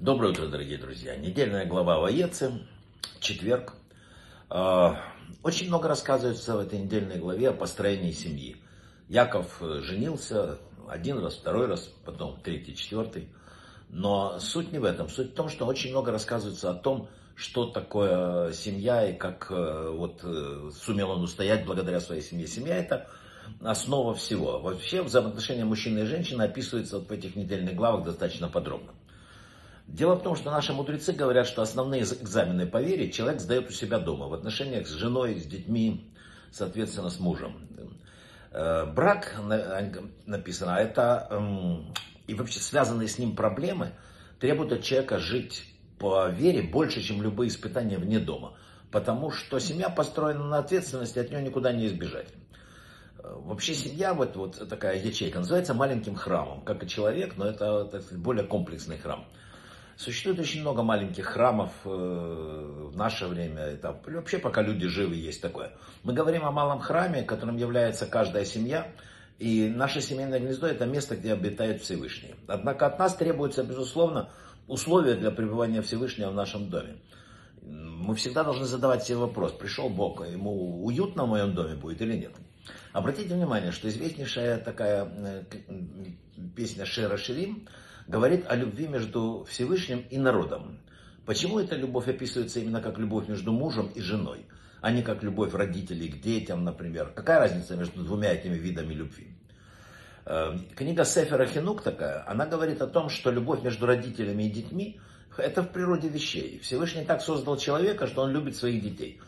Доброе утро, дорогие друзья. Недельная глава Воецы, четверг. А, очень много рассказывается в этой недельной главе о построении семьи. Яков э, женился один раз, второй раз, потом третий, четвертый. Но суть не в этом. Суть в том, что очень много рассказывается о том, что такое семья и как э, вот э, сумел он устоять благодаря своей семье. Семья это основа всего. Вообще взаимоотношения мужчины и женщины описываются вот в этих недельных главах достаточно подробно. Дело в том, что наши мудрецы говорят, что основные экзамены по вере человек сдает у себя дома, в отношениях с женой, с детьми, соответственно, с мужем. Э, брак, написано, это эм, и вообще связанные с ним проблемы требуют от человека жить по вере больше, чем любые испытания вне дома. Потому что семья построена на ответственности, от нее никуда не избежать. Э, вообще семья, вот, вот такая ячейка, называется маленьким храмом, как и человек, но это сказать, более комплексный храм. Существует очень много маленьких храмов э, в наше время. Это, вообще, пока люди живы, есть такое. Мы говорим о малом храме, которым является каждая семья. И наше семейное гнездо это место, где обитает Всевышний. Однако от нас требуется, безусловно, условия для пребывания Всевышнего в нашем доме. Мы всегда должны задавать себе вопрос, пришел Бог, ему уютно в моем доме будет или нет. Обратите внимание, что известнейшая такая э, песня Шера Ширим, говорит о любви между Всевышним и народом. Почему эта любовь описывается именно как любовь между мужем и женой, а не как любовь родителей к детям, например? Какая разница между двумя этими видами любви? Э, книга Сефера Хинук такая, она говорит о том, что любовь между родителями и детьми – это в природе вещей. Всевышний так создал человека, что он любит своих детей.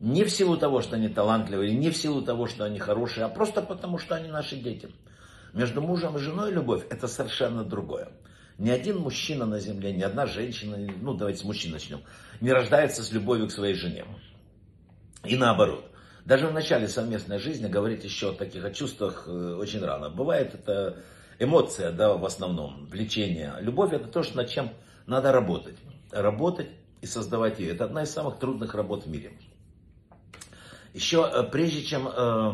Не в силу того, что они талантливые, не в силу того, что они хорошие, а просто потому, что они наши дети. Между мужем и женой любовь – это совершенно другое. Ни один мужчина на земле, ни одна женщина, ну давайте с мужчин начнем, не рождается с любовью к своей жене. И наоборот. Даже в начале совместной жизни говорить еще о таких о чувствах э, очень рано. Бывает это эмоция, да, в основном, влечение. Любовь это то, что над чем надо работать. Работать и создавать ее. Это одна из самых трудных работ в мире. Еще э, прежде чем э,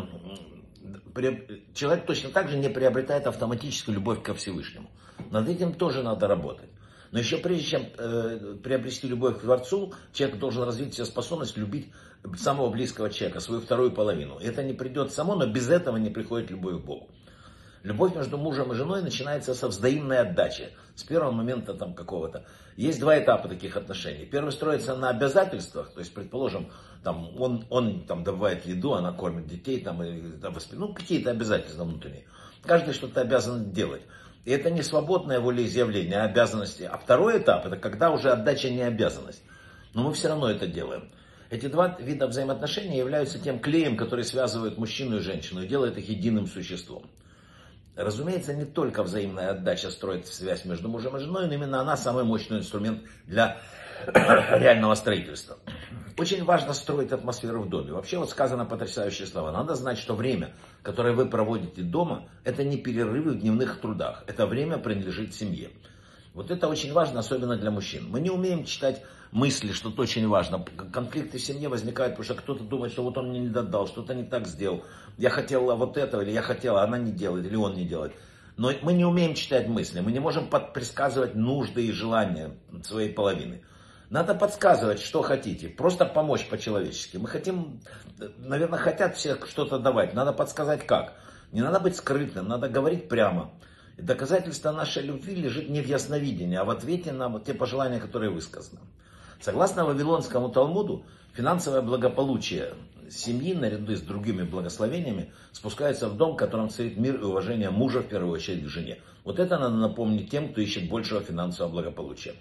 человек точно так же не приобретает автоматическую любовь ко Всевышнему. Над этим тоже надо работать. Но еще прежде чем э, приобрести любовь к Творцу, человек должен развить себе способность любить самого близкого человека, свою вторую половину. Это не придет само, но без этого не приходит любовь к Богу. Любовь между мужем и женой начинается со взаимной отдачи, с первого момента там какого-то. Есть два этапа таких отношений. Первый строится на обязательствах, то есть, предположим, там, он, он там добывает еду, она кормит детей, там, и, там, ну, какие-то обязательства внутренние. Каждый что-то обязан делать. И это не свободное волеизъявление, а обязанности. А второй этап, это когда уже отдача не обязанность. Но мы все равно это делаем. Эти два вида взаимоотношений являются тем клеем, который связывает мужчину и женщину и делает их единым существом. Разумеется, не только взаимная отдача строит связь между мужем и женой, но именно она самый мощный инструмент для реального строительства. Очень важно строить атмосферу в доме. Вообще вот сказано потрясающие слова. Надо знать, что время, которое вы проводите дома, это не перерывы в дневных трудах. Это время принадлежит семье. Вот это очень важно, особенно для мужчин. Мы не умеем читать мысли, что это очень важно. Конфликты в семье возникают, потому что кто-то думает, что вот он мне не додал, что-то не так сделал. Я хотела вот этого, или я хотела, она не делает, или он не делает. Но мы не умеем читать мысли, мы не можем предсказывать нужды и желания своей половины. Надо подсказывать, что хотите, просто помочь по-человечески. Мы хотим, наверное, хотят все что-то давать, надо подсказать как. Не надо быть скрытным, надо говорить прямо. Доказательство нашей любви лежит не в ясновидении, а в ответе на те пожелания, которые высказаны. Согласно Вавилонскому Талмуду, финансовое благополучие семьи, наряду с другими благословениями, спускается в дом, в котором царит мир и уважение мужа, в первую очередь, к жене. Вот это надо напомнить тем, кто ищет большего финансового благополучия.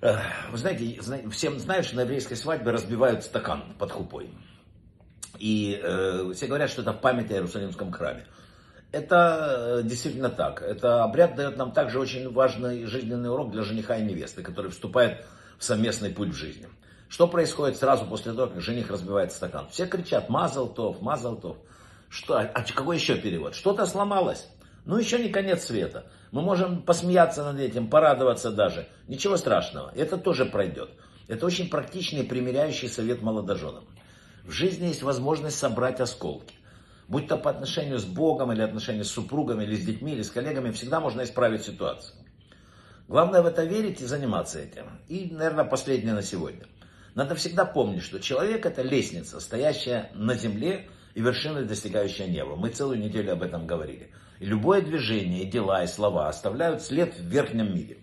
Вы знаете, всем что на еврейской свадьбе разбивают стакан под хупой. И э, все говорят, что это память о Иерусалимском храме. Это э, действительно так. Это обряд дает нам также очень важный жизненный урок для жениха и невесты, который вступает в совместный путь в жизни. Что происходит сразу после того, как жених разбивает стакан? Все кричат «Мазал тов, мазал тов». Что, а какой еще перевод? Что-то сломалось. Ну, еще не конец света. Мы можем посмеяться над этим, порадоваться даже. Ничего страшного, это тоже пройдет. Это очень практичный примиряющий совет молодоженам. В жизни есть возможность собрать осколки. Будь то по отношению с Богом, или отношению с супругами, или с детьми, или с коллегами, всегда можно исправить ситуацию. Главное в это верить и заниматься этим. И, наверное, последнее на сегодня. Надо всегда помнить, что человек это лестница, стоящая на земле и вершиной достигающая неба. Мы целую неделю об этом говорили. И любое движение, и дела, и слова оставляют след в верхнем мире.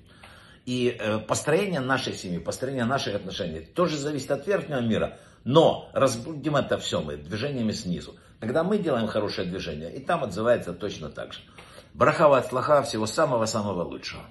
И э, построение нашей семьи, построение наших отношений тоже зависит от верхнего мира. Но разбудим это все мы движениями снизу. Когда мы делаем хорошее движение, и там отзывается точно так же. Брахава от слаха, всего самого-самого лучшего.